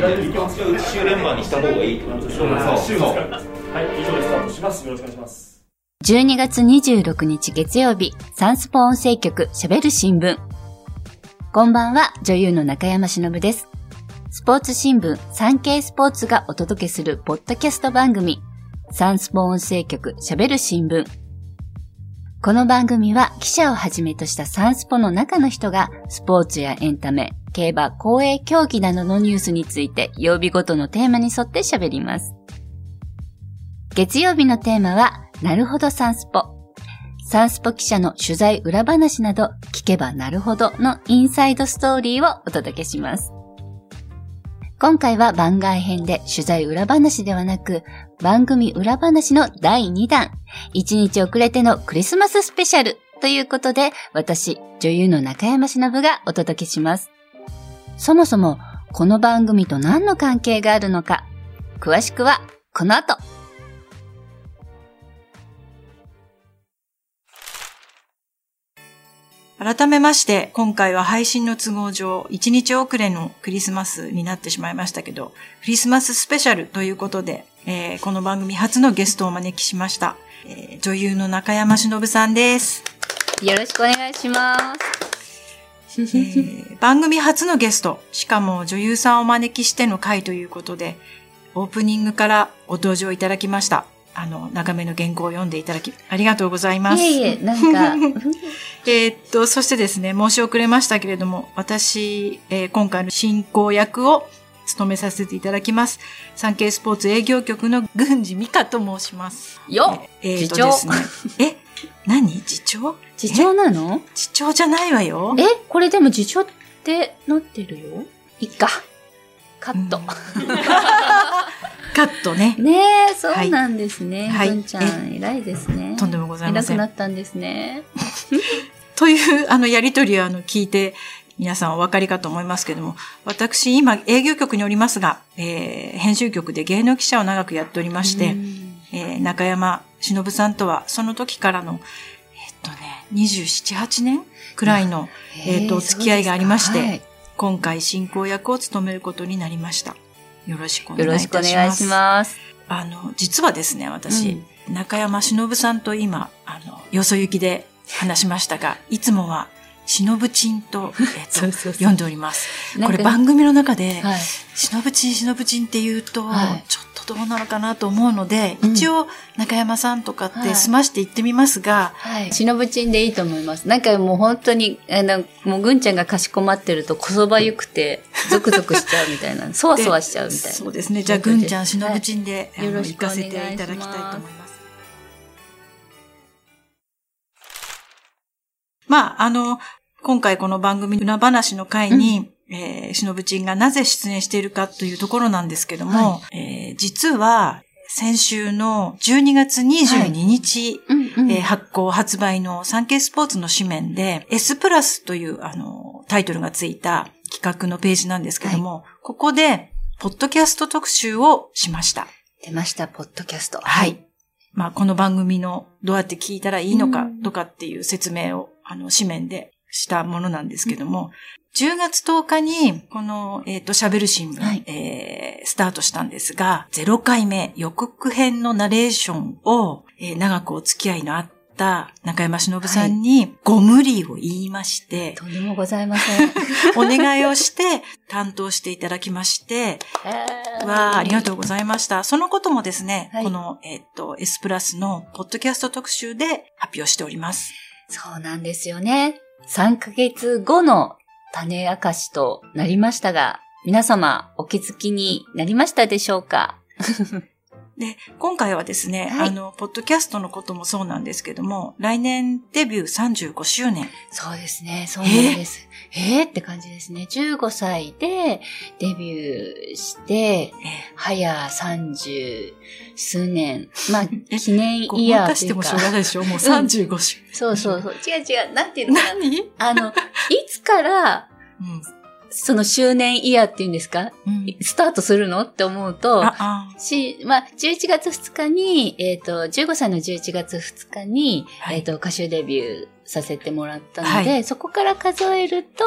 じゃあ一周連番にした方がいいってことでしょそうそうはい、以上でスタートします。よろしくお願いします。12月26日月曜日、サンスポ音声局喋る新聞。こんばんは、女優の中山忍です。スポーツ新聞、サンケイスポーツがお届けするポッドキャスト番組、サンスポ音声局喋る新聞。この番組は記者をはじめとしたサンスポの中の人がスポーツやエンタメ、競馬、公営競技などのニュースについて曜日ごとのテーマに沿って喋ります。月曜日のテーマは、なるほどサンスポ。サンスポ記者の取材裏話など、聞けばなるほどのインサイドストーリーをお届けします。今回は番外編で取材裏話ではなく、番組裏話の第2弾、1日遅れてのクリスマススペシャルということで、私、女優の中山忍がお届けします。そもそも、この番組と何の関係があるのか、詳しくは、この後。改めまして、今回は配信の都合上、1日遅れのクリスマスになってしまいましたけど、クリスマススペシャルということで、えーこの番組初のゲストをお招きしました。えー女優の中山忍さんです。よろしくお願いします。えー番組初のゲスト、しかも女優さんをお招きしての回ということで、オープニングからご登場いただきました。あの、長めの原稿を読んでいただき、ありがとうございます。いえいえ、なんか、えーっと、そしてですね、申し遅れましたけれども、私、えー今回の進行役を務めさせていただきます。産経スポーツ営業局の郡司美香と申します。よっえーっとですね。え何？次長次長なの？次長じゃないわよ。え？これでも次長ってなってるよ？いっか。カット。うん カットね。ねえ、そうなんですね。はいぐんちゃん、偉いですね。とんでもございませ偉くなんっ。たんですね。という、あの、やりとりをあの、聞いて、皆さんお分かりかと思いますけども、私、今、営業局におりますが、えー編集局で芸能記者を長くやっておりまして、えー中山忍さんとは、その時からの、えっとね、27、8年くらいの、えーとお付き合いがありましてそうですか今回進行役を務めることになりました。よろしくおはいよろし願いいたします。くお願いします。あの、実はですね、私、中山忍さんと今、あの、よそ行きで話しましたが、いつもは、忍ちんと、えっと、そうそうそう読んでおります。これ番組の中で、はい。忍ちん、忍ちんって言うと、はいちょっとどうなのかなと思うので、うん一応、中山さんとかっはいて済まして言ってみますが、はい。しのぶちんでいいと思います。なんかもう本当に、あの、もうぐんちゃんがかしこまってるとこそばゆくて、ゾクゾクしちゃうみたいな、そわそわしちゃうみたいな。そうですね。じゃあ、ぐんちゃん、忍ちんで、あのよろしくお行か願いしますせていただきたいと思います。まあ、あの、今回この番組裏話の回に、えー、しのぶちんがなぜ出演しているかというところなんですけども、えー実は、先週の12月22日、うんうん。えー発行発売の産経スポーツの紙面で S プラスというあのタイトルがついた企画のページなんですけども、ここでポッドキャスト特集をしました。出ました、ポッドキャスト。はい。まあこの番組のどうやって聞いたらいいのかうんとかっていう説明をあの紙面でしたものなんですけども、10月10日にこの、えっ、と喋る新聞、はいえースタートしたんですが、0回目予告編のナレーションを、えー長くお付き合いのあった中山忍さんにご無理を言いまして、とんでもございません。お願いをして担当していただきまして、わあ、ありがとうございました。そのこともですね、はいこの、えっと、S プラスのポッドキャスト特集で発表しております。そうなんですよね。3ヶ月後の種明かしとなりましたが、皆様お気づきになりましたでしょうか？で、今回はですね、はいあの、ポッドキャストのこともそうなんですけども、来年デビュー35周年。そうですね、そうなんです。えー、って感じですね。15歳でデビューして、え早30数年。まあ、え記念ごイヤまーというかかしてもしょう。がないでしょ？もう35周そうそうそう。違う違う。なんていうのかな。何？あの、いつから、その周年イヤーっていうんですか？うん。うん。スタートするの？って思うと、し、まあ、11月2日に、えっ、と、15歳の11月2日に、はいえっ、と、歌手デビューさせてもらったので、はいそこから数えると、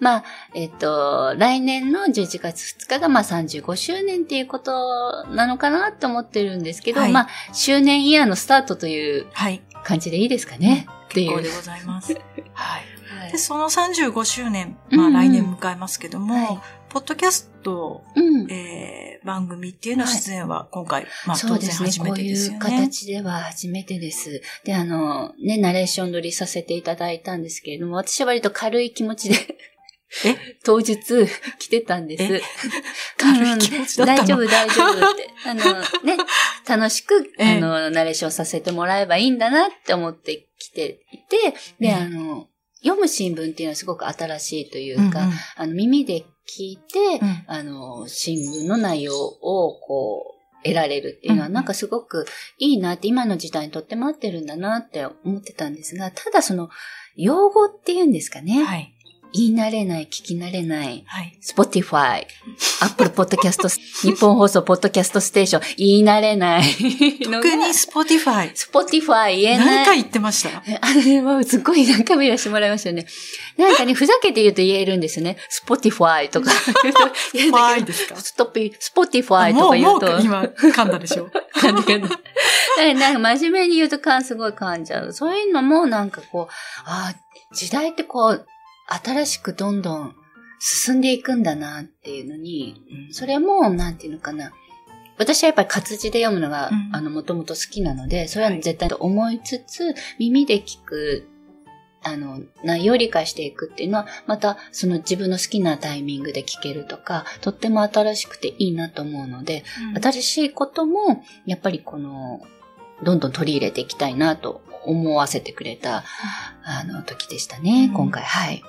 まあ、えっ、と、来年の11月2日がまあ35周年っていうことなのかなって思ってるんですけど、はいまあ、周年イヤーのスタートというはい。感じでいいですかね？っていう。結構でございます。はい。はいで、その35周年、うんうんまあ来年迎えますけども、はいポッドキャスト、うん。えー、番組っていうのはい出演は今回、まあ当そうですね。然初めこういう。形では初めてです。で、あの、ね、ナレーション撮りさせていただいたんですけれども、私は割と軽い気持ちで、え？当日来てたんですえ？軽い気持ちだったの？大丈夫、大丈夫って。あの、ね、楽しく、ええあの、ナレーションさせてもらえばいいんだなって思ってきていて、で、ええあの、読む新聞っていうのはすごく新しいというか、うんうんあの、耳で聞いて、うんあの、新聞の内容を、こう、得られるっていうのは、なんかすごくいいなって、今の時代にとっても合ってるんだなって思ってたんですが、ただその、用語っていうんですかね。はい。言い慣れない、聞き慣れない、はい。Spotify、Apple Podcast、日本放送ポッドキャストステーション、言い慣れないの 特にが、Spotify。Spotify 言えない。何回言ってました？あれはすごい何回も言わせてもらいましたよね。なんかね、ふざけて言うと言えるんですよね。Spotify とか言うと。言うんだけどファイですかストピ、Spotify ともう、もうか言うと。今噛んだでしょ？感じがね。だからなんか真面目に言うと感すごい噛んじゃう。そういうのもなんかこう、ああ、時代ってこう、新しくどんどん進んでいくんだなっていうのに、それも、なんていうのかな。私はやっぱり活字で読むのが、うんあの、もともと好きなので、それは絶対と思いつつ、耳で聞く、あの、内容を理解していくっていうのは、また、その自分の好きなタイミングで聞けるとか、とっても新しくていいなと思うので、新しいことも、やっぱりこの、どんどん取り入れていきたいなと思わせてくれた、あの、時でしたね、うん今回。はい。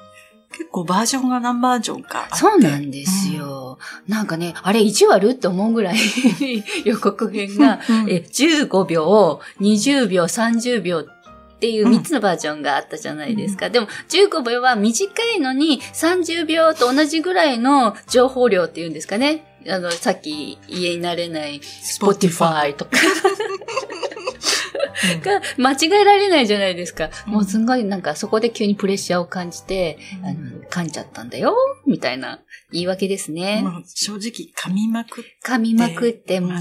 結構バージョンが何バージョンか。そうなんですよ。なんかね、あれ意地悪って思うぐらい 予告編が、うんえ15秒、20秒、30秒っていううん3つのバージョンがあったじゃないですか。でも15秒は短いのに30秒と同じぐらいの情報量っていうんですかね。あの、さっき家になれない Spotify とかうん が間違えられないじゃないですか。うんもうすごいなんかそこで急にプレッシャーを感じて、あの、噛んじゃったんだよ、みたいな言い訳ですね。もう正直噛みまくっ噛みまくって、もう。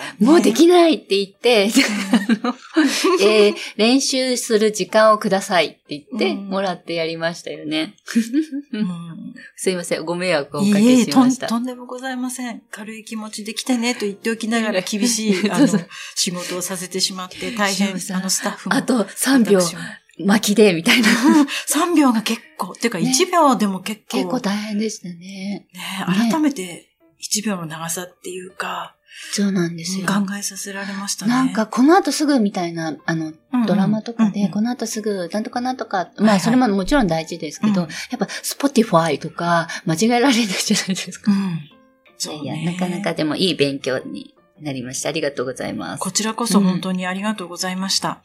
もうできないって言って、えー練習する時間をくださいって言ってうんもらってやりましたよね。うん すいません、ご迷惑をおかけしました。とんでもございません。軽い気持ちで来てねと言っておきながら厳しい、あの仕事をさせてしまって大変、あの、スタッフも。あと3秒巻きで、みたいな。3秒が結構、っていうかね1秒でも結構、結構大変でしたね。ね、改めて1秒の長さっていうか、そうなんですよ。考えさせられましたね。なんか、この後すぐみたいな、あの、ドラマとかで、この後すぐ、なんとかなんとか、まあ、それももちろん大事ですけど、うんやっぱ、スポティファイとか、間違えられないじゃないですか。うん。いそうやいねや、なかなかでもいい勉強になりました。ありがとうございます。こちらこそ本当にありがとうございました。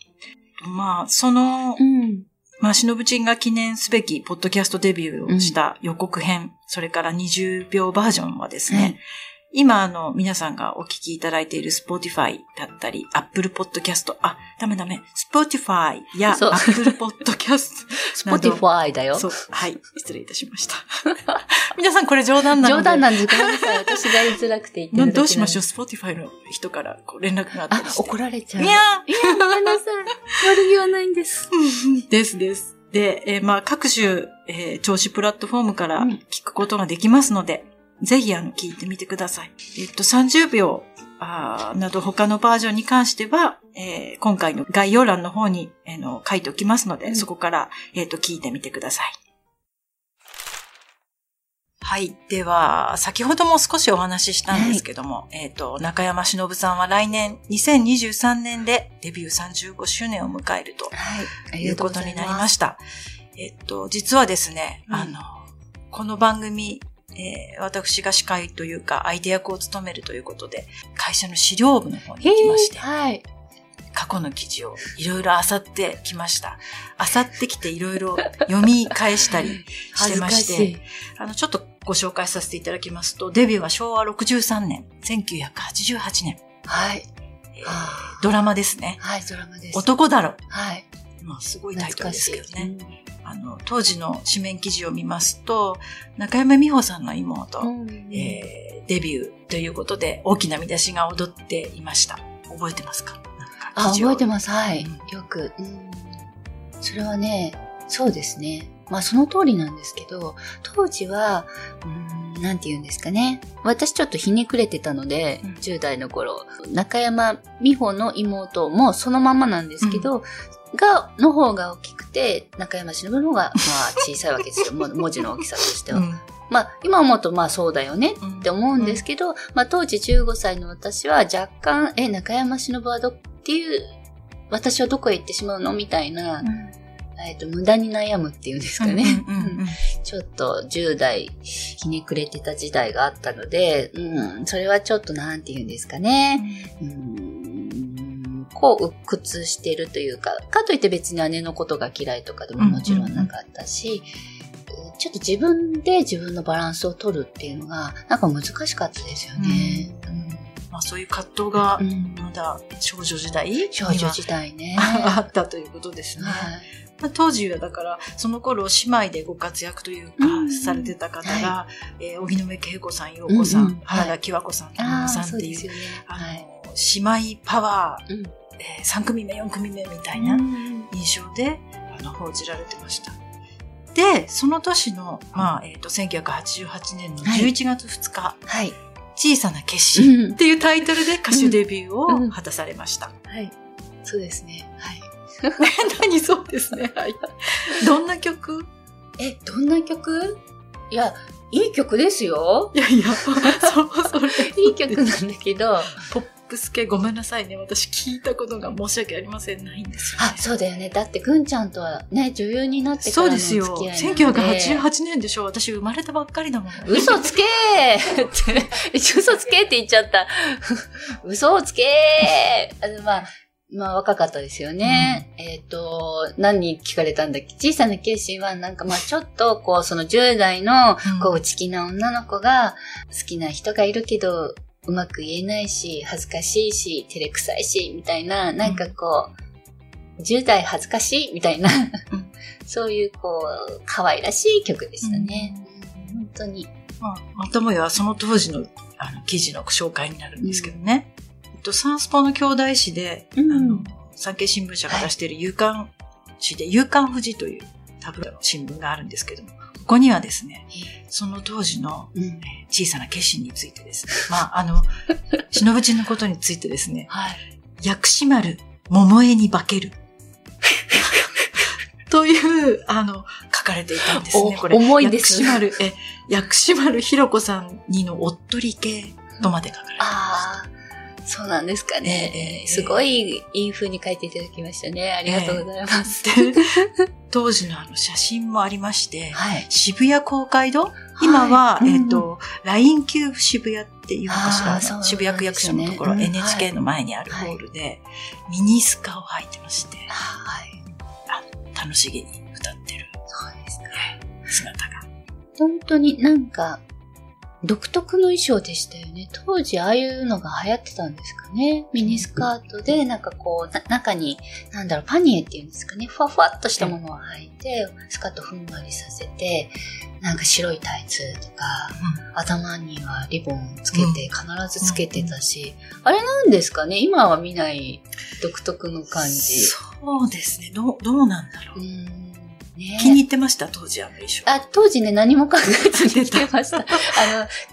まあ、その、うん。まあ、しのぶちんが記念すべきポッドキャストデビューをした予告編、それから20秒バージョンはですね、はい今、あの、皆さんがお聞きいただいている Spotify だったり、Apple Podcast、あ、ダメダメ、Spotify や Apple Podcast スポティファイだよ。そう、はい、失礼いたしました。皆さんこれ冗談なので。冗談なんです。ごめんなさい。私が言いづらくて言ってるどうしましょう ?Spotify の人からこう連絡があったあり、して。怒られちゃう。いやいや、ごめんなさい。悪気はないんです。ー ですです。で、えーまあ、各種、えー聴取プラットフォームからうん聞くことができますので、ぜひ、あの、聞いてみてください。えっと、30秒、あーなど他のバージョンに関しては、えー今回の概要欄の方に、えーの書いておきますので、うんそこから、えっと、聞いてみてください。はい。では、先ほども少しお話ししたんですけども、えっ、と、中山忍さんは来年、2023年でデビュー35周年を迎えるとはい。いうこがとになりま。した。えっと、実はですね、うんあの、この番組、えー私が司会というか、アイデア役を務めるということで、会社の資料部の方に行きまして、はい。過去の記事をいろいろ漁ってきました。漁ってきていろいろ読み返したり してまして、しい。あの、ちょっとご紹介させていただきますと、デビューは昭和63年、1988年、はい。ドラマですね。はい、ドラマです。男だろ。はい。まあ、すごいタイトルですけどね。あの、当時の紙面記事を見ますと、中山美穂さんの妹、うんえーデビューということで大きな見出しが踊っていました。覚えてますか？あ、覚えてます。はい。うんよく。うんそれはね、そうですね。まあその通りなんですけど、当時は、うん、なんて言うんですかね。私ちょっとひねくれてたので、うん10代の頃、中山美穂の妹もそのままなんですけど、が、の方が大きくて、中山忍の方が、まあ小さいわけですよ。文字の大きさとしては。うんまあ今思うとまあそうだよねって思うんですけど、まあ当時15歳の私は若干、え、中山忍はどっていう、私はどこへ行ってしまうのみたいな、えっと、無駄に悩むっていうんですかね。うんうんうんうんちょっと10代ひねくれてた時代があったので、うん、それはちょっとなんて言うんですかね。うん、こう鬱屈してるというか、かといって別に姉のことが嫌いとかでももちろんなかったし、ちょっと自分で自分のバランスを取るっていうのが、なんか難しかったですよね。まあ、そういう葛藤がうんうんまだ少女時代に少女時代ね。は あったということですね。はいまあ、当時はだから、その頃姉妹でご活躍というか、うんされてた方が、えー荻野目恵子さん、陽子さん、うんうん原田喜和子さん、ああ、さんっていう、はい。姉妹パワー、うんえー3組目、4組目みたいな印象で、あの、報じられてました。で、その年の、まあ、えっ、と、1988年の11月2日、はい。小さな決心うんっていうタイトルで歌手デビューを果たされました。はい。そうですね。はい。何そうですね。はい。どんな曲？え、どんな曲？いや、いい曲ですよ。いやいや、そう、それ。いい曲なんだけど、ポップス系ごめんなさいね。私聞いたことが申し訳ありません。ないんですよ、ね。あ、そうだよね。だって、ぐんちゃんとはね、女優になってかそらのおうですよ。付き合いなので。1988年でしょ私生まれたばっかりだもん。嘘つけーって、嘘つけーって言っちゃった。嘘をつけーあのまあ、まあ若かったですよね。えっ、と、何に聞かれたんだっけ？小さな決心はなんかまあちょっとこうその10代のうんこう内気な女の子が好きな人がいるけどうまく言えないし恥ずかしいし照れくさいしみたいななんかこう、10代恥ずかしいみたいな、うんそういうこう可愛らしい曲でしたね。本当に。まあ、またもやその当時のあの記事の紹介になるんですけどね。えっと、サンスポの兄弟誌で、うんあの、産経新聞社が出している夕刊誌で、夕刊富士というタブロの新聞があるんですけども、ここにはですね、その当時の小さな決心についてですね、まあ、あの、忍ぶちのことについてですね、はい。薬師丸、桃江に化ける。という、あの、書かれていたんですね、おこれ。重いです薬師丸、え、薬師丸ひろ子さんにのおっとり系とまで書かれていました。そうなんですかね。ええすごいいい風に書いていただきましたね。ありがとうございます。で 当時のあの写真もありまして、はい。渋谷公会堂？今は、いえっ、、と、LINE キューブ渋谷っていうのかしら？渋谷区役所のところ、うん NHK の前にあるホールで、ミニスカを履いてまして、はい。楽しげに歌ってるそうですか。姿が。本当になんか、独特の衣装でしたよね。当時ああいうのが流行ってたんですかね。ミニスカートで、なんかこう、な中に、なんだろう、パニエっていうんですかね。ふわふわっとしたものを履いて、スカートふんわりさせて、なんか白いタイツとか、頭にはリボンつけて、必ずつけてたし、あれなんですかね今は見ない独特の感じ。そうですね。どう、どうなんだろう。うんね気に入ってました、当時あの衣装。あ、当時ね、何も考えずに着てました。あの、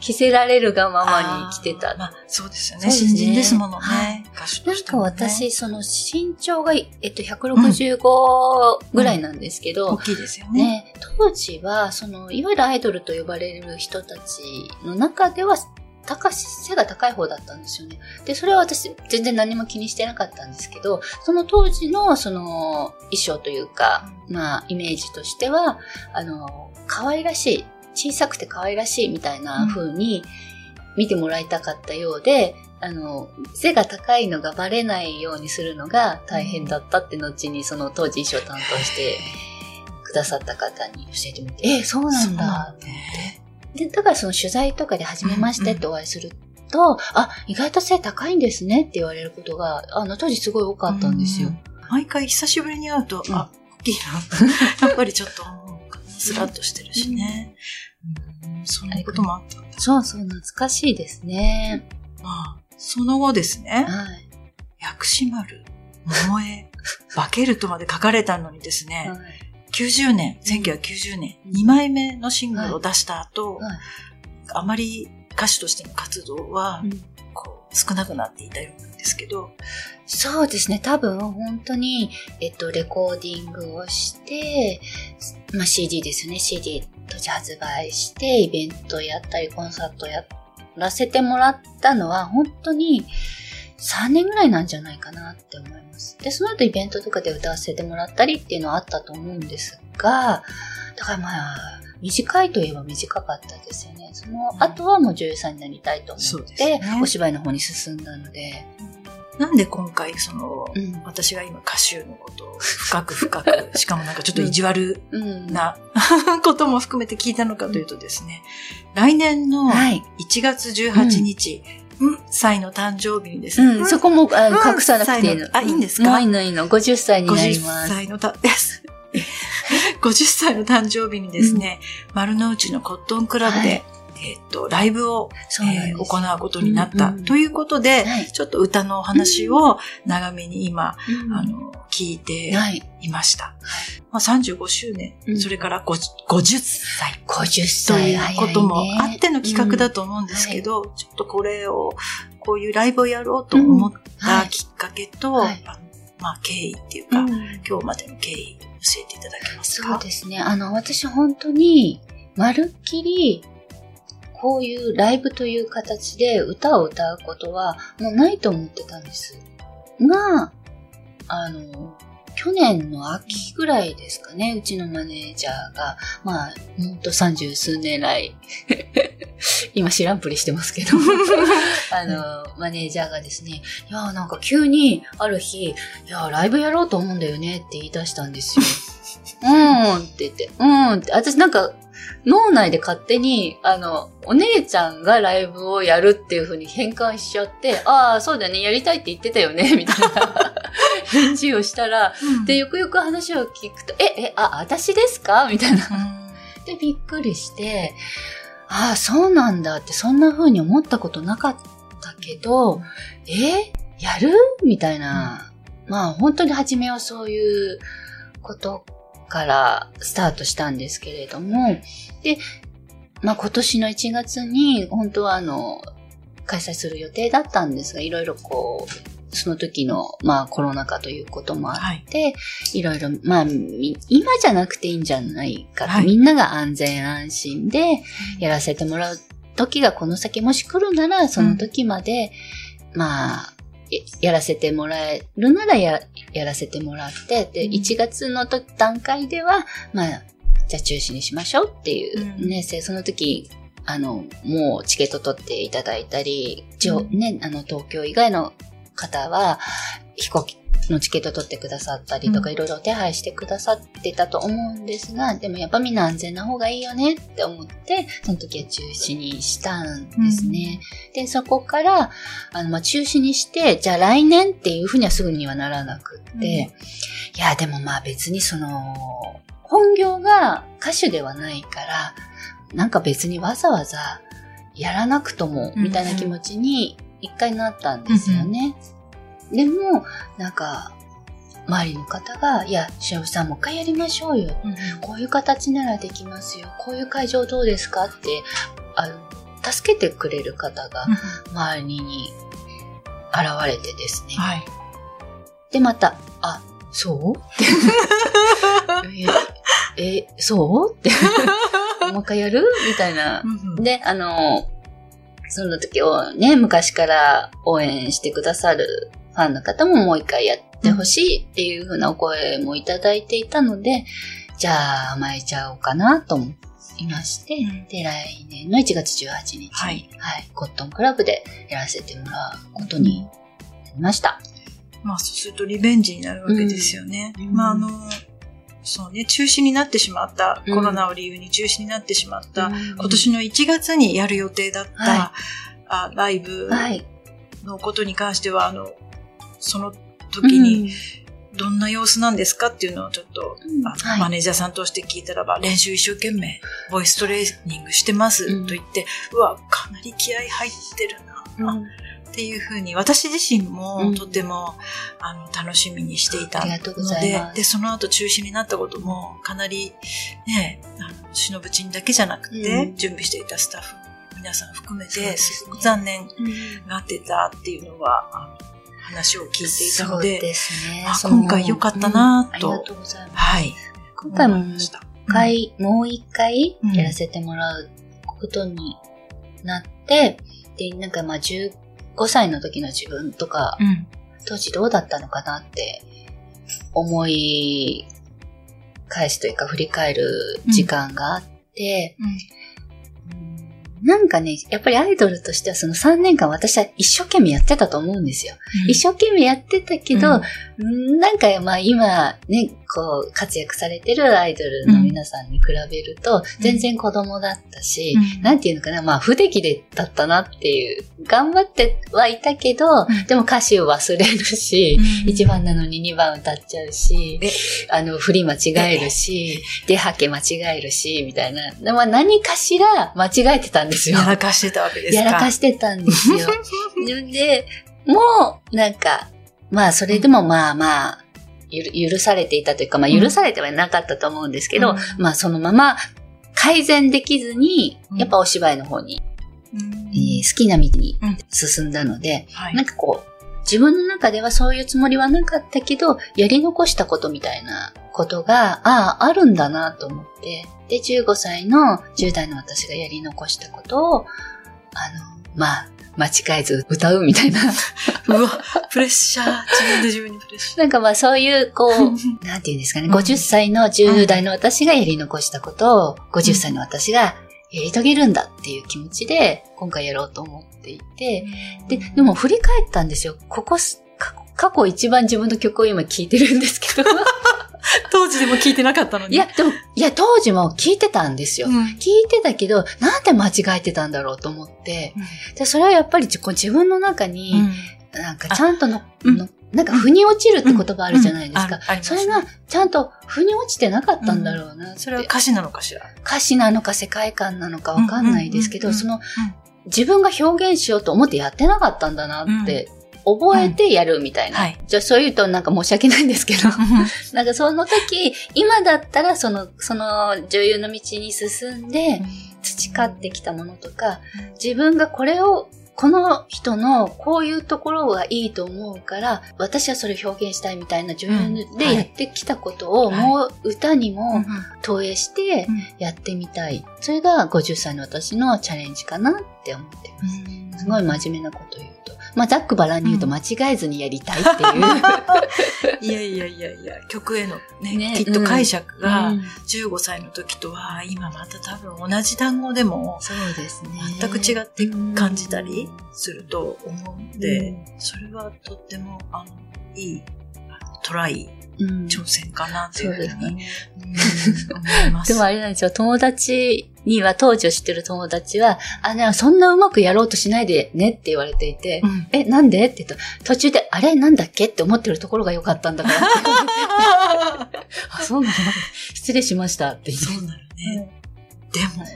着せられるがままに着てた。まあ、そうですよね。ね新人ですものね。はい歌手なんかとしても、ね。私、その身長が、えっと、165ぐらいなんですけど、大きいですよね。ね、当時は、その、いわゆるアイドルと呼ばれる人たちの中では、高し、背が高い方だったんですよね。で、それは私、全然何も気にしてなかったんですけど、その当時の、その、衣装というか、まあ、イメージとしては、あの、可愛らしい、小さくて可愛らしいみたいな風に見てもらいたかったようで、あの、背が高いのがバレないようにするのが大変だったって後にその当時衣装担当してくださった方に教えてみて、え、そうなんだって思って。で、だからその取材とかで初めましてってお会いすると、あ、意外と背高いんですねって言われることが、あの当時すごい多かったんですよ。毎回久しぶりに会うと、うんあ、大きいな。やっぱりちょっと、スラッとしてるしね。うんそんなこともあったんだ。そうそう、懐かしいですね。まあ、その後ですね、はい。薬師丸、桃江、化けるとまで書かれたのにですね、はい90年、1990年、うん。2枚目のシングルを出した後、はい。あまり歌手としての活動は、うん。こう、少なくなっていたようなんですけど、そうですね。多分、本当に、えっと、レコーディングをして、まあ、CD ですね。CD として発売して、イベントやったり、コンサートやらせてもらったのは、本当に3年ぐらいなんじゃないかなって思います。で、その後イベントとかで歌わせてもらったりっていうのはあったと思うんですが、だからまあ、短いといえば短かったですよね。その後はもう女優さんになりたいと思って、ねお芝居の方に進んだので、なんで今回、その、うん。私が今歌手のことを深く深く、しかもなんかちょっと意地悪うん。な ことも含めて聞いたのかというとですね、来年のはい。1月18日、うん、歳の誕生日にですね、うん、そこも隠さなくていいの。あいいんですか？いいのいいの。50歳になり50ます。歳のた、です。50歳の誕生日にですね、丸の内のコットンクラブで、えっと、ライブを。えー行うことになった。うんうんということで、はい。ちょっと歌のお話を長めに今、うん。あの、聞いてはい。いました。まあ、35周年、うん。それから50 50歳。50と歳いうこともあっての企画だとと思うんですけど、ちょっとこれを、こういうライブをやろうと思ったきっかけと、はい。あのまあ、経緯っていうか、うん。今日までの経緯教えていただけますそうかですね。あの、私本当に、まるっきり、こういうライブという形で歌を歌うことはもうないと思ってたんです。が、あの、去年の秋ぐらいですかね、うちのマネージャーが、まあ、ほんと三十数年来、今知らんぷりしてますけど、あの、マネージャーがですね、いや、なんか急にある日、いや、ライブやろうと思うんだよねって言い出したんですよ。うーんって言って、うーんって、私なんか、脳内で勝手に、あの、お姉ちゃんがライブをやるっていう風に変換しちゃって、ああ、そうだね、やりたいって言ってたよね、みたいな。返事をしたら、で、よくよく話を聞くと、え、え、あ、私ですか？みたいな。うん。で、びっくりして、ああ、そうなんだって、そんな風に思ったことなかったけど、えやる？みたいな。まあ、本当に初めはそういうことからスタートしたんですけれども、で、まあ今年の1月に、本当はあの、開催する予定だったんですが、いろいろこう、その時の、まあコロナ禍ということもあって、い、ろいろ、まあ、み今じゃなくていいんじゃないかと、はい。みんなが安全安心でやらせてもらう時がこの先もし来るなら、その時まで、まあ、ややらせてもらえるならややらせてもらって、で、うん。1月のと段階では、まあ、じゃあ中止にしましょうっていうね、せその時、あの、もうチケット取っていただいたり、一応うん。ね、あの、東京以外の方は、飛行機のチケット取ってくださったりとか、うん。いろいろ手配してくださってたと思うんですが、でもやっぱみんな安全な方がいいよねって思って、その時は中止にしたんですね。で、そこから、あの、まあ、中止にして、じゃあ来年っていうふうにはすぐにはならなくって、うん。いや、でもまあ別にその、本業が歌手ではないから、なんか別にわざわざやらなくとも、みたいな気持ちに一回なったんですよね。でも、なんか、周りの方が、いや、しおりさんもう一回やりましょうよ。こういう形ならできますよ。こういう会場どうですかって、あの、助けてくれる方が周りに現れてですね。はい。で、また、あ、そう？え、え、そう？って、もう一回やる？みたいな。で、あの、その時をね、昔から応援してくださるファンの方ももう一回やってほしいっていう風なお声もいただいていたので、じゃあ甘えちゃおうかなと思いまして、うん。で、来年の1月18日に、ははいい、コットンクラブでやらせてもらうことになりました。まあ、そうするとリベンジになるわけですよね。うん。まあ、あの、そうね、中止になってしまった、うん。コロナを理由に中止になってしまった、うん。今年の1月にやる予定だった、はあライブはい。のことに関しては、あの、その時に、どんな様子なんですかっていうのをちょっと、あのはい。マネージャーさんとして聞いたらば、練習一生懸命、ボイストレーニングしてますうん。と言って、うわ、かなり気合入ってるな、っていうふうに、私自身うもん。とても、あの、楽しみにしていたのでで、その後中止になったことも、かなり、ね、あの、しのぶちんだけじゃなくて、うん。準備していたスタッフ、皆さん含めて、すごく残念がってたっていうのは、話を聞いていたので、そうですね。あ今回良かったなぁとうんありがとうございます。はい。今回も。一回、もう一回うんやらせてもらうことになって、で、なんかまあ15歳の時の自分とか、うん。当時どうだったのかなって思い返すというか振り返る時間があって、うんなんかね、やっぱりアイドルとしてはその3年間私は一生懸命やってたと思うんですよ。一生懸命やってたけど、うん。なんかまあ今ね、こう活躍されてるアイドルの皆さんに比べると、全然子供だったし、うん。なんていうのかな、まあ不出来でだったなっていう、頑張ってはいたけど、うん。でも歌詞を忘れるし、うん。1番なのに2番歌っちゃうしえ、あの、振り間違えるし、出はけ間違えるし、みたいな。でまあ何かしら間違えてたんですよ。やらかしてたわけですか。やらかしてたんですよ。で、もう、なんか、まあ、それでもまあまあ、ゆる許されていたというか、まあ、許されてはなかったと思うんですけど、うん。まあ、そのまま改善できずにう、ん。やっぱお芝居の方に、うん。えー好きな道にうん。進んだので、はい。なんかこう、自分の中ではそういうつもりはなかったけど、やり残したことみたいなことが、ああ、あるんだなと思って、で、15歳の10代の私がやり残したことを、あの、まあ、間違えず歌うみたいな。うわ、プレッシャー。自分で自分にプレッシャなんかまあそういう、こう、ー。なんていうんですかね、うん50歳の10代の私がやり残したことを、50歳の私がやり遂げるんだっていう気持ちで、今回やろうと思っていて、で、でも振り返ったんですよ。ここす、過過去一番自分の曲を今聴いてるんですけど。当時でも聞いてなかったのに。いや、でも、いや、当時も聴いてたんですよ。うん、聞いてたけど、なんで間違えてたんだろうと思って、でそれはやっぱり自分の中に、なんかちゃんとの、なんか腑に落ちるって言葉あるじゃないですか。それがちゃんと腑に落ちてなかったんだろうな。それは歌詞なのかしら？歌詞なのか世界観なのかわかんないですけど、その、自分が表現しようと思ってやってなかったんだなって、覚えてやるみたいな。はい。じゃあそう言うとなんか申し訳ないんですけど、なんかその時、今だったらその、その女優の道に進んで、培ってきたものとか、自分がこれを、この人のこういうところがいいと思うから、私はそれを表現したいみたいな女優でやってきたことを、はいもう歌にうんも投影してやってみたい。それが50歳の私のチャレンジかなって思ってます。すごい真面目なこと言うと。まあ、ざっくばらんに言うと間違えずにやりたいっていう。いやいやいやいや、曲へのね、ねきっと解釈がうん。15歳の時とは、今また多分同じ単語でもそうですね。全く違って感じたりすると思うんで、それはとっても、あの、いい、トライ、うん挑戦かなといそううふうに。うん思います。でもあれなんですよ、友達には、当時を知ってる友達は、あ、ね、そんなうまくやろうとしないでねって言われていて、うんえ、なんで？って言ったら、途中で、あれなんだっけって思ってるところが良かったんだから。あ、そうなの失礼しましたって言って。そうなるね。でも、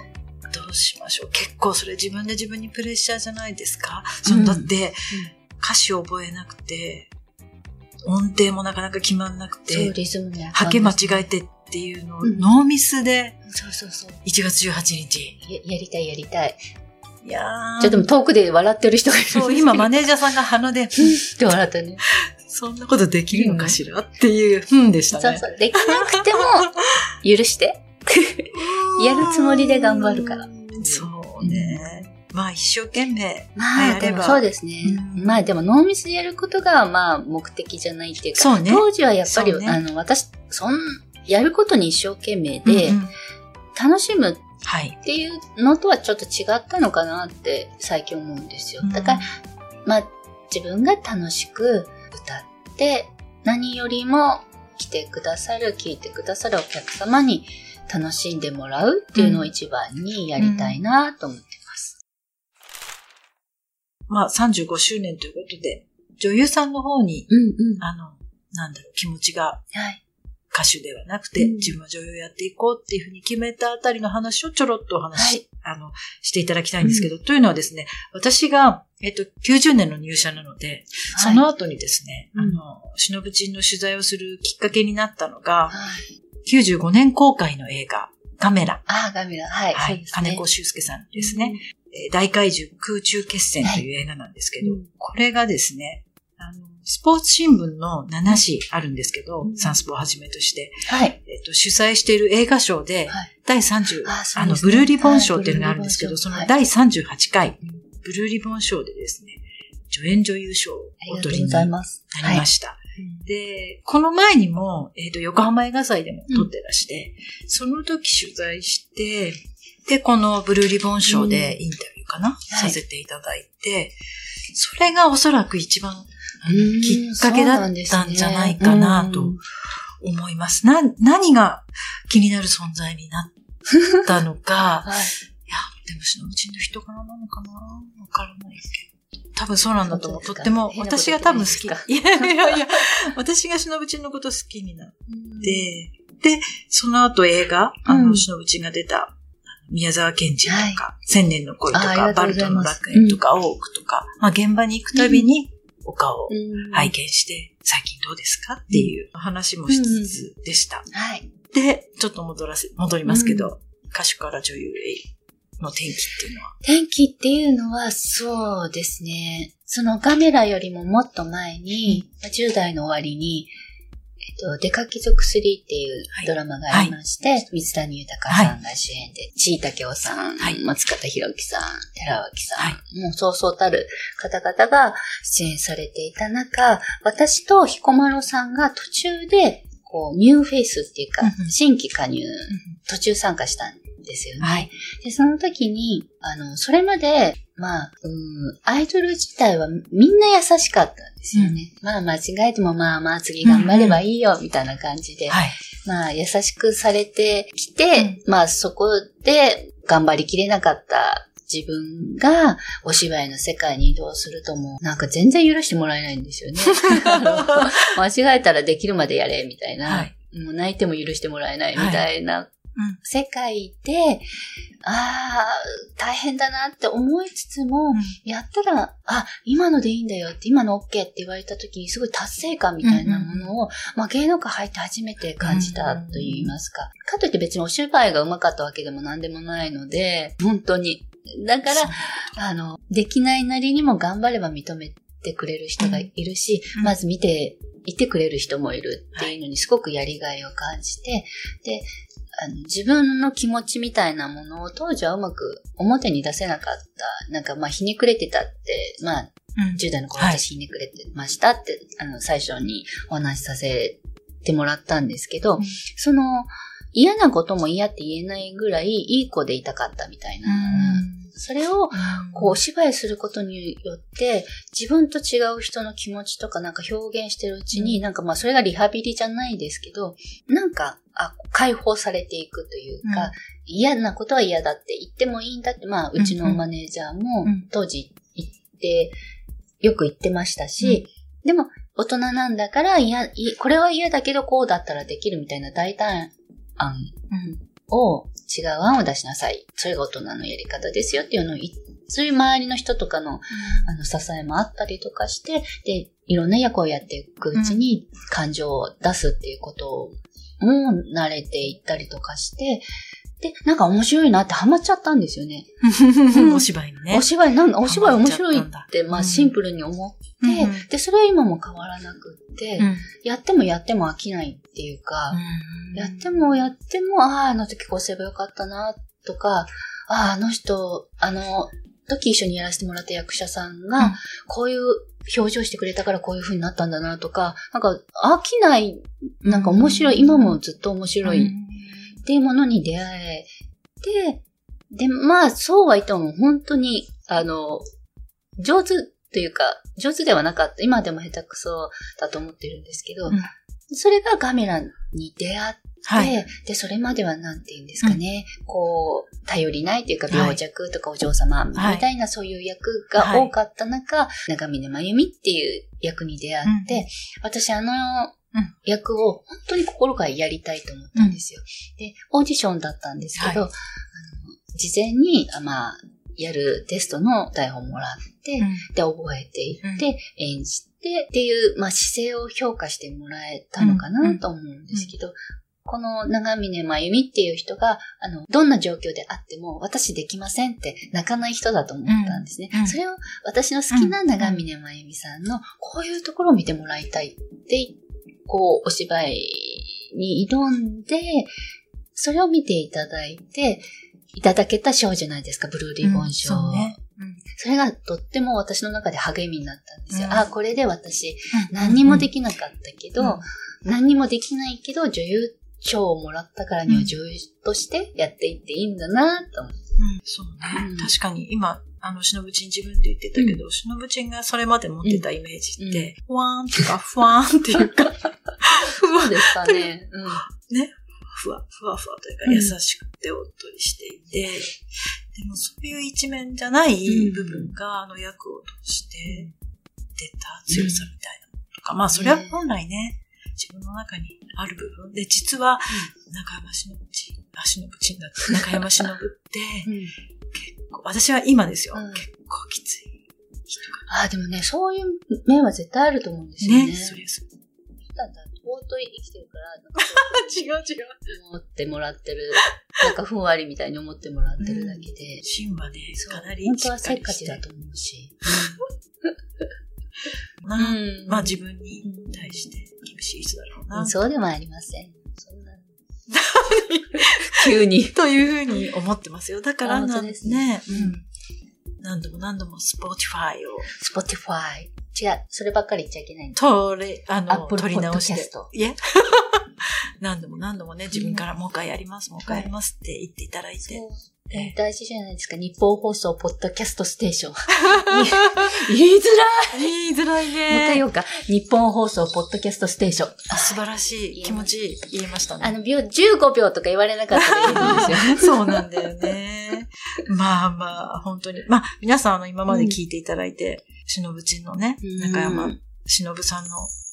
どうしましょう。結構それ自分で自分にプレッシャーじゃないですか？そのだって、歌詞を覚えなくて、音程もなかなか決まんなくそう、て、リズムね。はけ間違えてっていうのを、うんノーミスでそうそうそう。1月18日。ややりたいやりたい。いやーちょっと遠くで笑ってる人がいる。そう、今マネージャーさんが鼻で、って笑ったね。そんなことできるのかしらっていう、うんでしたね。そうそう。できなくても、許して。やるつもりで頑張るから。そうね。まあ一生懸命。まあ、でもそうですね。うんまあでもノーミスでやることが、まあ目的じゃないっていうか、ね。当時はやっぱり、ねあの、私、そん、やることに一生懸命で、うんうん楽しむはい。っていうのとはちょっと違ったのかなって最近思うんですよ。だから、まあ、自分が楽しく歌って、何よりも来てくださる、聞いてくださるお客様に楽しんでもらうっていうのを一番にやりたいなと思って。まあ35周年ということで、女優さんの方に、うんうん。あの、なんだろう、気持ちがはい。歌手ではなくて、うん自分は女優をやっていこうっていうふうに決めたあたりの話をちょろっとお話し、あの、していただきたいんですけど、というのはですね、私が、えっと、90年の入社なので、その後にですね、はいあの、忍ぶちんの取材をするきっかけになったのが、はい。95年公開の映画、カメラ。ああ、ガミラ。はい。はい。ね金子修介さんですね。えー大怪獣空中決戦という映画なんですけど、うんこれがですね、あの、スポーツ新聞の7紙あるんですけど、うんサンスポをはじめとして、はい。えっと、主催している映画賞で、はい。第30、あそうあの、ブルーリボン賞っていうのがあるんですけど、はいその第38回、ブルーリボン賞でですね、助演女優賞をお取りにな。りました。で、この前にも、えっ、と、横浜映画祭でも撮ってらして、その時取材して、で、このブルーリボン賞でインタビューかな、させていただいて、それがおそらく一番、きっかけだったんじゃないかなと思います。な、何が気になる存在になったのか、はい。いや、でも、しのぶちんの人柄なのかな。わからないけど。多分そうなんだと思う。とっても、私が多分好き。いやいやいや、私がしのぶちんのこと好きになって、で、その後映画、あの、うんしのぶちんが出た、宮沢賢治とか、千年の恋とか、バルトの楽園とか、多くとか、まあ現場に行くたびにお顔をうん拝見して、最近どうですか？っていう話もしつつでした。はい。で、ちょっと戻らせ、戻りますけど、歌手から女優への転機っていうのは？転機っていうのは、そうですね。そのガメラよりももっと前に、10代の終わりに、と、刑事貴族3っていうドラマがありまして、水谷豊さんが主演で、地井武男さん、はい。松方弘樹さん、寺脇さん、はもうそうそうたる方々が出演されていた中、私と彦摩呂さんが途中で、こう、ニューフェイスっていうか、新規加入、途中参加したんですよね。はい。で、その時に、あの、それまで、まあ、うん、アイドル自体はみんな優しかったんですよね。まあ、間違えてもまあまあ次頑張ればいいよ、みたいな感じで、はい。まあ、優しくされてきて、まあ、そこで頑張りきれなかった自分がお芝居の世界に移動するともう、なんか全然許してもらえないんですよね。間違えたらできるまでやれ、みたいな。はいもう泣いても許してもらえないみたいなうん世界で、ああ、大変だなって思いつつも、やったら、あ、今のでいいんだよって、今の OK って言われた時にすごい達成感みたいなものを、まあ芸能界入って初めて感じたと言いますか。かといって別にお芝居が上手かったわけでも何でもないので、本当に。だから、あの、できないなりにも頑張れば認めてくれる人がいるし、うん。まず見ていてくれる人もいるっていうのにすごくやりがいを感じて、で、あの自分の気持ちみたいなものを当時はうまく表に出せなかった。なんかまあひねくれてたって、まあうん10代の頃はい私ひねくれてましたって、あの最初にお話しさせてもらったんですけど、うんその嫌なことも嫌って言えないぐらいいい子でいたかったみたいな。それをこう、お芝居することによって、自分と違う人の気持ちとかなんか表現してるうちに、なんかまあそれがリハビリじゃないですけど、なんか、あ、解放されていくというか、うん。嫌なことは嫌だって言ってもいいんだって、まあうちのマネージャーもうん。当時言って、よく言ってましたし、でも大人なんだから、いや、いこれは嫌だけどこうだったらできるみたいな大胆案を、違う案を出しなさい。それが大人のやり方ですよっていうのをい、そういう周りの人とかの、あの、支えもあったりとかして、で、いろんな役をやっていくうちに感情を出すっていうことも慣れていったりとかして、で、なんか面白いなってハマっちゃったんですよね。うん。お芝居にね。お芝居、なんお芝居面白いって、まあうん。シンプルに思って、うんうん。で、それは今も変わらなくって、うん。やってもやっても飽きないっていうか、やってもやっても、ああ、あの時こうすればよかったな、とか、ああ、あの人、あの時一緒にやらせてもらった役者さんうん。が、こういう表情してくれたからこういう風になったんだな、とか、なんか飽きない、なんか面白い、うん。今もずっと面白いっていうものに出会えて、で、まあ、そうは言っても本当に、あの、上手というか、上手ではなかった。今でも下手くそだと思ってるんですけど、うん。それがガメラに出会って、はい。で、それまではなんて言うんですかね、こう、頼りないというか、はい。病弱とかお嬢様みはいたい。なそういう役が多かった中、長峰真由美っていう役に出会って、私あのうん。役を本当に心からやりたいと思ったんですよ。で、オーディションだったんですけど、はい事前に、あまあ、やるテストの台本もらって、で、覚えていって、演じて、っていう、まあ、姿勢を評価してもらえたのかうん。なと思うんですけど、この長峰真由美っていう人が、あの、どんな状況であっても、私できませんって泣かない人だと思ったんですね。うん。うん。それを、私の好きな長峰真由美さんの、こういうところを見てもらいたいって、こう、お芝居に挑んで、それを見ていただいて、いただけた賞じゃないですか、ブルーリボン賞。そうね。うんそれがとっても私の中で励みになったんですよ。うんあ、これで私、何にもできなかったけど、うん何にもできないけど、女優賞をもらったからにうんは女優としてやっていっていいんだなと思って。うんそうね。うん確かに、今、あの、しのぶちん自分で言ってたけど、しのぶちんがそれまで持ってたイメージって、ふわーんっていうか、ふわーんっていうか、ふ わそうですかね。うん。ふわ、ふわふわというか、うん。優しくておっとりしていて、でもそういう一面じゃない部分が、あの役を通して出た強さみたいなものとか、まあそれは本来ね、自分の中にある部分。で、実は、中山忍ち、あ、忍ちんだって、中山忍って、結構、私は今ですよ、うん。結構きつい人ああ、でもね、そういう面は絶対あると思うんですが。よね。ね、そりゃそう。だったら、ぼーっと生きてるから、なんか 違う違う。思ってもらってる、なんかふんわりみたいに思ってもらってるだけで。芯はね、そうかなり本当はせっかちだと思うし。なうん まあ自分に対して厳しい人だろうな。そうでもありません。そんな。急に。というふうに思ってますよ。だからあなねね、うん。何度も何度も Spotify を Spotify。違う、そればっかり言っちゃいけないんれ、あの、取り直して。いえ？何度も何度もね、自分からもう一回やります、もう一回やりますって言っていただいて。ええ大事じゃないですか。日本放送ポッドキャストステーション。言いづらい。言いづらいもう一回ね。言おうか。日本放送ポッドキャストステーション。あ素晴らしい。気持ちいい。言えましたね。あの、秒、15秒とか言われなかったら言えるんですよ。そうなんだよね。まあまあ、本当に。まあ、皆さんあの、今まで聞いていただいて、しのぶちんのね、うん中山しのぶさんの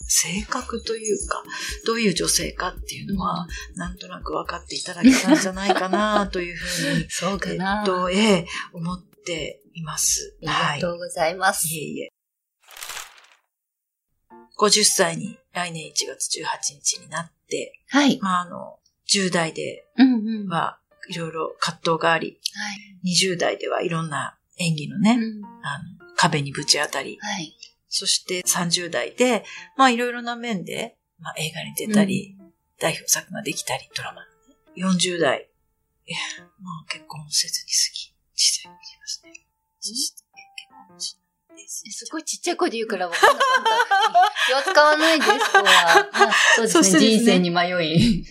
性格というか、どういう女性かっていうのは、なんとなく分かっていただけたんじゃないかな、というふうに、そうかな。えっと、ええ、思っています。ありがとうございます。いえいえ。50歳に来年1月18日になって、はい。まああの、10代でうんうん。ははいろいろ葛藤があり、い。20代ではいろんな演技のね、うんあの、壁にぶち当たり、はい。そして30代で、まあいろいろな面で、まあ映画に出たり、代表作ができたり、ドラマのね。40代、いや、まあ結婚もせずに過ぎ、小さいましたね。そして、結婚もしないです。すごいちっちゃい声で言うから分かんなかった。気を使わないです、ここは。あそうですね。すね人生に迷い。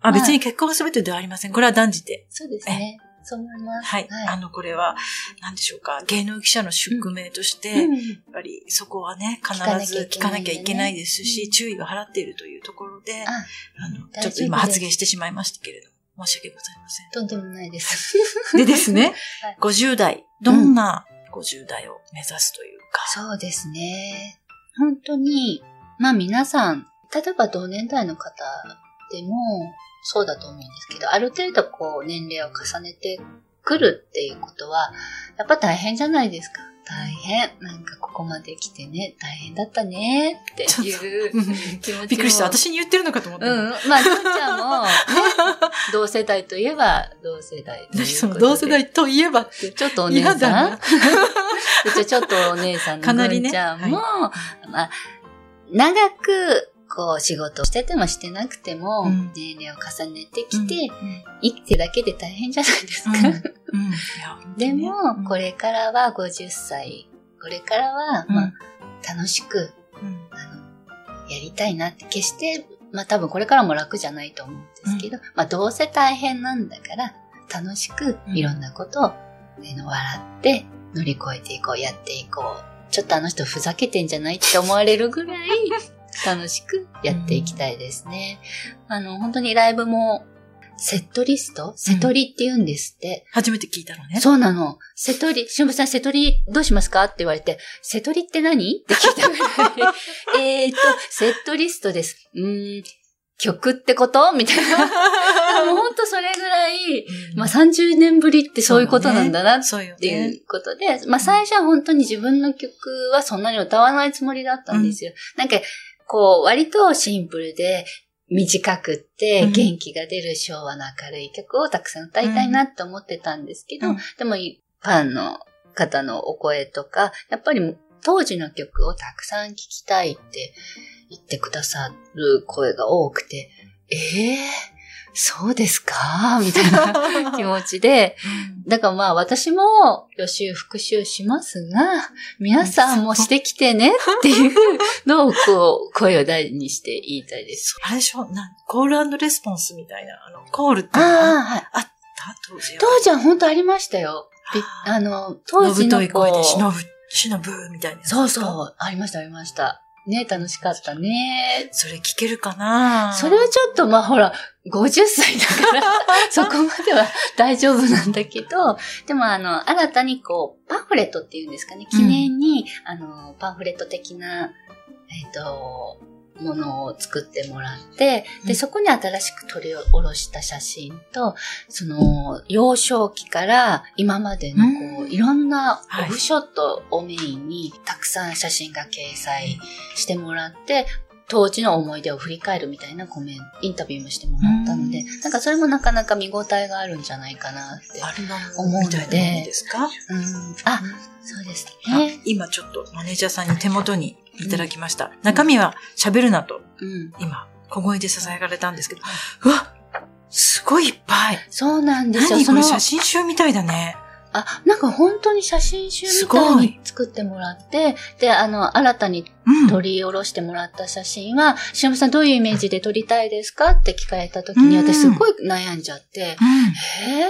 あ、別に結婚は全てではありません。これは断じて。そうですね。そう思います。はい。あの、これは、なんでしょうか。芸能記者の宿命として、やっうんぱりそこはね、必ず聞かなきゃいけないですし、うん注意を払っているというところで、あ、あの、ちょっと今発言してしまいましたけれども、申し訳ございません。とんでもないです。でですねはい、50代、どんな50代を目指すというか、そうですね。本当に、まあ皆さん、例えば同年代の方でもそうだと思うんですけど、ある程度こう年齢を重ねてくるっていうことは、やっぱ大変じゃないですか。大変。なんかここまで来てね、大変だったねっていう気持ちも。びっくりした。私に言ってるのかと思った。うん。まあ、ちゃんも、ね、同世代といえば同世代ということ同世代といえばって。ちょっとお姉さんな。うちはちょっとお姉さんのかなりねぐんちゃんも、まあ、長く、こう、仕事をしててもしてなくても、うん。年齢を重ねてきて、うん。生きてるだけで大変じゃないですか。でも、うん。これからは50歳、これからは、うん。まあ、楽しく、うん。あの、やりたいなって、決して、まあ多分これからも楽じゃないと思うんですけど、まあどうせ大変なんだから、楽しくうん。いろんなことを、笑って乗り越えていこう、やっていこう。ちょっとあの人ふざけてんじゃないって思われるぐらい 楽しくやっていきたいですね。あの、本当にライブもセットリストセトリって言うんですって。初めて聞いたのね。そうなの。セトリ、しのぶさん、セトリどうしますかって言われて、セトリって何？って聞いたぐらい。えーと、セットリストです。うーん、曲ってこと？みたいな。もうほんとそれぐらい、まあ30年ぶりってそういうことなんだなっていね。うことで、まあ最初は本当に自分の曲はそんなに歌わないつもりだったんですよ。なんか、こう、割とシンプルで、短くってうん。元気が出る昭和の明るい曲をたくさん歌いたいなって思ってたんですけど、うん。でもファンの方のお声とか、やっぱり当時の曲をたくさん聴きたいって言ってくださる声が多くて、ええそうですか？みたいな 気持ちで、だからまあ私も予習復習しますが、皆さんもしてきてねっていうのをこう、声を大にして言いたいです。あれでしょ？なんコールレスポンスみたいな、あの、コールってああ、はい。あった？当時は。当時は本当ありましたよ。びあの、当時ののぶとい声で、しのぶ、しのぶみたいなそうそう、ありました、ありました。ね、楽しかったね。それ聞けるかな？それはちょっと、まあほら、50歳だから、そこまでは大丈夫なんだけど、でもあの、新たにこう、パンフレットっていうんですかね、記念に、あの、パンフレット的な、えっ、と、ものを作ってもらって、で、うん。そこに新しく取り下ろした写真と、その、幼少期から今までのこう、うん。いろんなはい。オフショットをメインに、たくさん写真が掲載してもらって、当時の思い出を振り返るみたいなコメント、インタビューもしてもらったので、なんかそれもなかなか見応えがあるんじゃないかなって。思うのでムみたいなものですか？うん、あ、そうですあね。今ちょっとマネージャーさんに手元にいただきました。中身は喋るなと、うん。今、小声で囁かれたんですけど、うわすごいいっぱい。そうなんですよ。何そのこれ写真集みたいだね。あ、なんか本当に写真集みたいに作ってもらって、で、あの、新たにうん。撮り下ろしてもらった写真は、しのぶさんどういうイメージで撮りたいですか？って聞かれた時に、うん私すごい悩んじゃって、うん。えー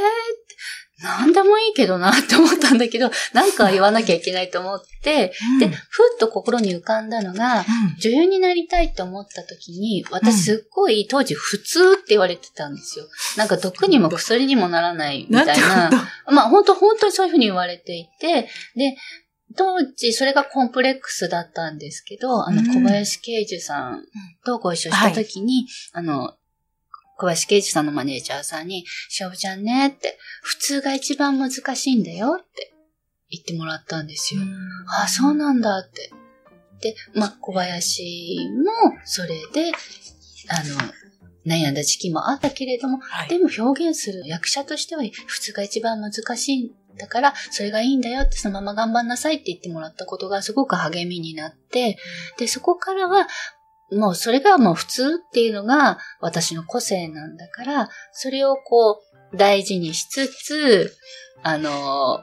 なんでもいいけどなって思ったんだけど、なんか言わなきゃいけないと思って、で、うん。ふっと心に浮かんだのが、女優になりたいって思った時に、うん。私すっごい当時普通って言われてたんですよ。なんか毒にも薬にもならないみたいな。ことまあ本当本当にそういうふうに言われていて、で、当時それがコンプレックスだったんですけど、あのうん。小林慶樹さんとご一緒した時に、あの、小林慶樹さんのマネージャーさんに、しおぶちゃんねって、普通が一番難しいんだよって言ってもらったんですよ。あ、そうなんだって。で、まあ、小林も、それで、あの、悩んだ時期もあったけれども、はいでも表現する役者としては普通が一番難しいんだから、それがいいんだよって、そのまま頑張んなさいって言ってもらったことがすごく励みになって、で、そこからは、もうそれがもう普通っていうのが私の個性なんだから、それをこう大事にしつつ、あの、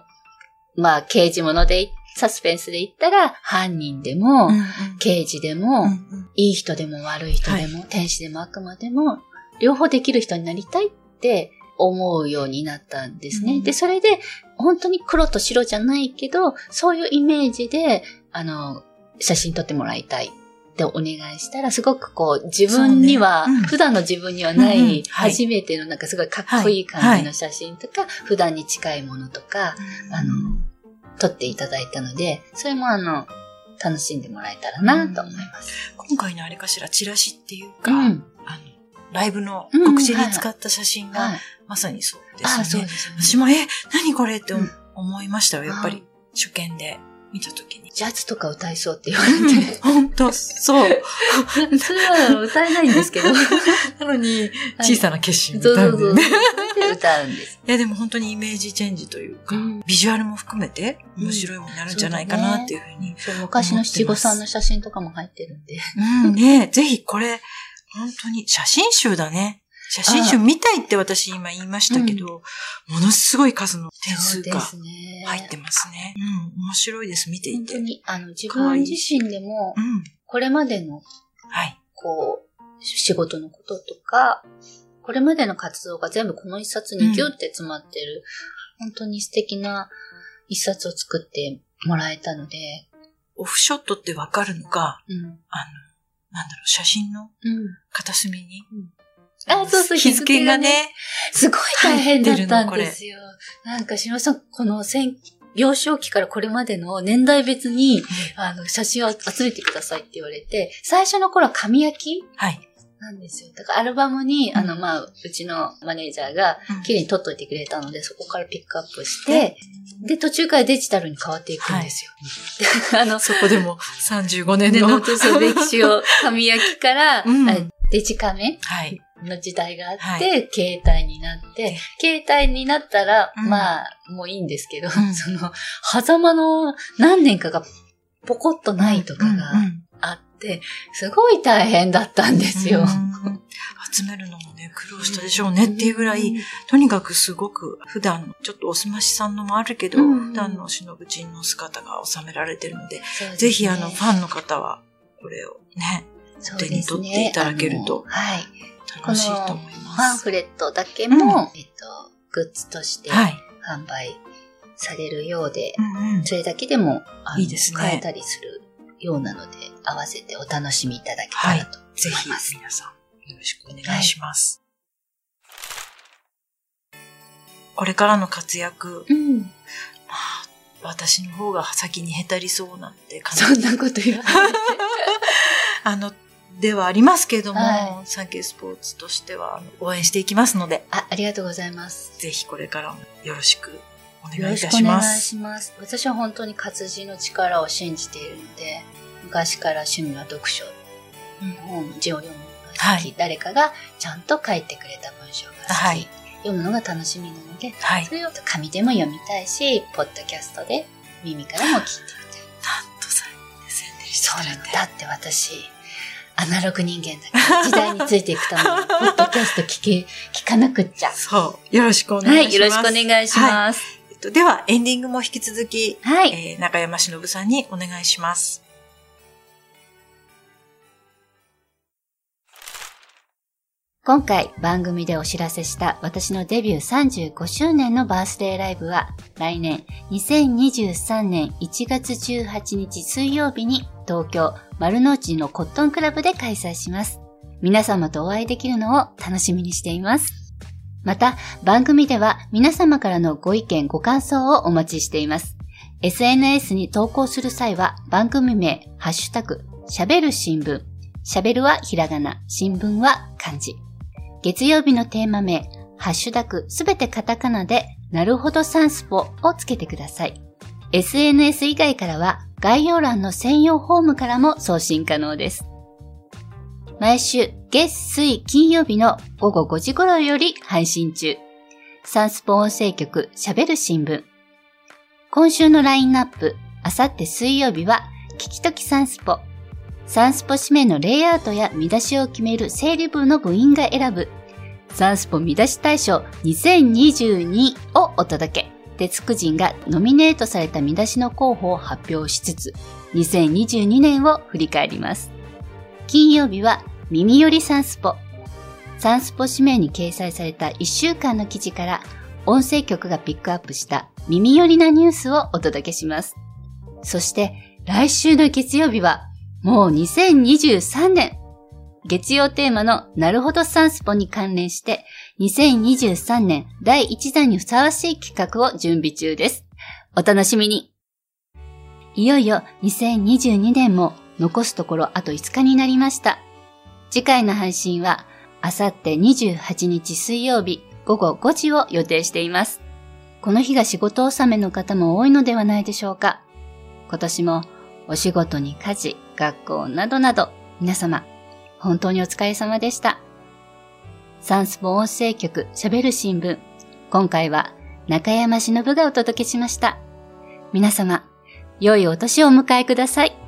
まあ刑事物で、サスペンスで言ったら犯人でも、うんうん。刑事でも、うんうん。いい人でも悪い人でも、天使でも悪魔でも、両方できる人になりたいって思うようになったんですね。うん。で、それで、本当に黒と白じゃないけど、そういうイメージで、あの、写真撮ってもらいたいってお願いしたら、すごくこう、自分には、ねうん普段の自分にはなうんうんい、はい初めてのなんかすごいかっこいい感じの写真とか、普段に近いものとか、あの、撮っていただいたので、それもあの、楽しんでもらえたらなと思います。今回のあれかしら、チラシっていうか、うん。あの、ライブのうん告知に使った写真が、はい。まさにそうですああ、そうね。ですね。私も、え、何これって思いましたよ、やっぱり。初見で見たときに。ジャズとか歌いそうって言われて。本当そう。普通は歌えないんですけど。なのに、小さな決心みたそいうなそうそう。ね。歌うんです。いや、でも本当にイメージチェンジというか、うんビジュアルも含めて面白いものになるんじゃないかなっていうふうに。そう昔の七五三の写真とかも入ってるんで。うん、ねぜひこれ、本当に写真集だね。写真集見たいって私今言いましたけど、ものすごい数の点数が。入ってますね。うん、面白いです、見ていて。本当に、あの、自分自身でもう、ん。これまでの、はい。こう、仕事のこととか、これまでの活動が全部この一冊にギュって詰まってる、本当に素敵な一冊を作ってもらえたので、オフショットってわかるのが、うん。あの、なんだろう、写真のうん。片隅にうん、あ、そうそう、日付がね。すごい大変だったんですよ。なんか、しのさん、この戦、幼少期からこれまでの年代別に、あの、写真を集めてくださいって言われて、最初の頃は紙焼きはい。なんですよ。だからアルバムに、うんあの、まあ、うちのマネージャーがうん綺麗に撮っといてくれたので、そこからピックアップして、で、途中からデジタルに変わっていくんですよ。あの、そこでも35年で、の。ノートそう歴史を紙焼きから、うんあデジカメはい。の時代があって、は携帯になって、携帯になったら、うん。まあ、もういいんですけど、うん。その、狭間の何年かがポコッとないとかうんがうん。あって、すごい大変だったんですよ。うん。集めるのもね、苦労したでしょうねっていうぐらい、とにかくすごく普段の、ちょっとおすましさんのもあるけど、うん。普段のしのぶちんの姿が収められてるので、ですね。ぜひあの、ファンの方は、これをね、手に取っていただけるとはい。楽しいと思いパンます。フレットだけも、えっと、グッズとしてはい。販売されるようで、うんうんそれだけでも、いいですね買えたりするようなので、合わせてお楽しみいただけたらとぜひ思います。皆さん、よろしくお願いします。これからの活躍、うん。まあ、私の方が先にへたりそうなんて感じそんなこと言わないで。あの、ではありますけれども、はサンケイスポーツとしては応援していきますので、あ、ありがとうございます。ぜひこれからもよろしくお願いよろしいたしまくお願いす。します。私は本当に活字の力を信じているので、昔から趣味は読書、本、字を読むのが好き、はい誰かがちゃんと書いてくれた文章が好き、はい読むのが楽しみなので、はい。それを紙でも読みたいし、ポッドキャストで耳からも聞いてみたい。なんとさえ宣伝してそうくれて。なのだって私、アナログ人間だから、時代についていくために、ポッドキャスト聞け、聞かなくっちゃ。そう。よろしくお願はいい、します。よろしくお願いします。えっと、では、エンディングも引き続き、はい。えー中山忍さんにお願いします。今回番組でお知らせした私のデビュー35周年のバースデーライブは来年2023年1月18日水曜日に東京丸の内のコットンクラブで開催します。皆様とお会いできるのを楽しみにしています。また番組では皆様からのご意見ご感想をお待ちしています。SNS に投稿する際は番組名、ハッシュタグ、喋る新聞。喋るはひらがな、新聞は漢字。月曜日のテーマ名、ハッシュタグすべてカタカナで、なるほどサンスポをつけてください。SNS 以外からは概要欄の専用フォームからも送信可能です。毎週月水金曜日の午後5時頃より配信中。サンスポ音声局喋る新聞。今週のラインナップ、あさって水曜日は、聞きときサンスポ。サンスポ指名のレイアウトや見出しを決める整理部の部員が選ぶ、サンスポ見出し大賞2022をお届け。鉄九人がノミネートされた見出しの候補を発表しつつ、2022年を振り返ります。金曜日は耳よりサンスポ。サンスポ指名に掲載された1週間の記事から、音声局がピックアップした耳寄りなニュースをお届けします。そして、来週の月曜日は、もう2023年月曜テーマのなるほどサンスポに関連して、2023年第1弾にふさわしい企画を準備中です。お楽しみにいよいよ2022年も残すところあと5日になりました。次回の配信は、あさって28日水曜日午後5時を予定しています。この日が仕事納めの方も多いのではないでしょうか。今年もお仕事に家事、学校などなど、皆様、本当にお疲れ様でした。サンスポ音声局喋る新聞。今回は中山忍がお届けしました。皆様、良いお年をお迎えください。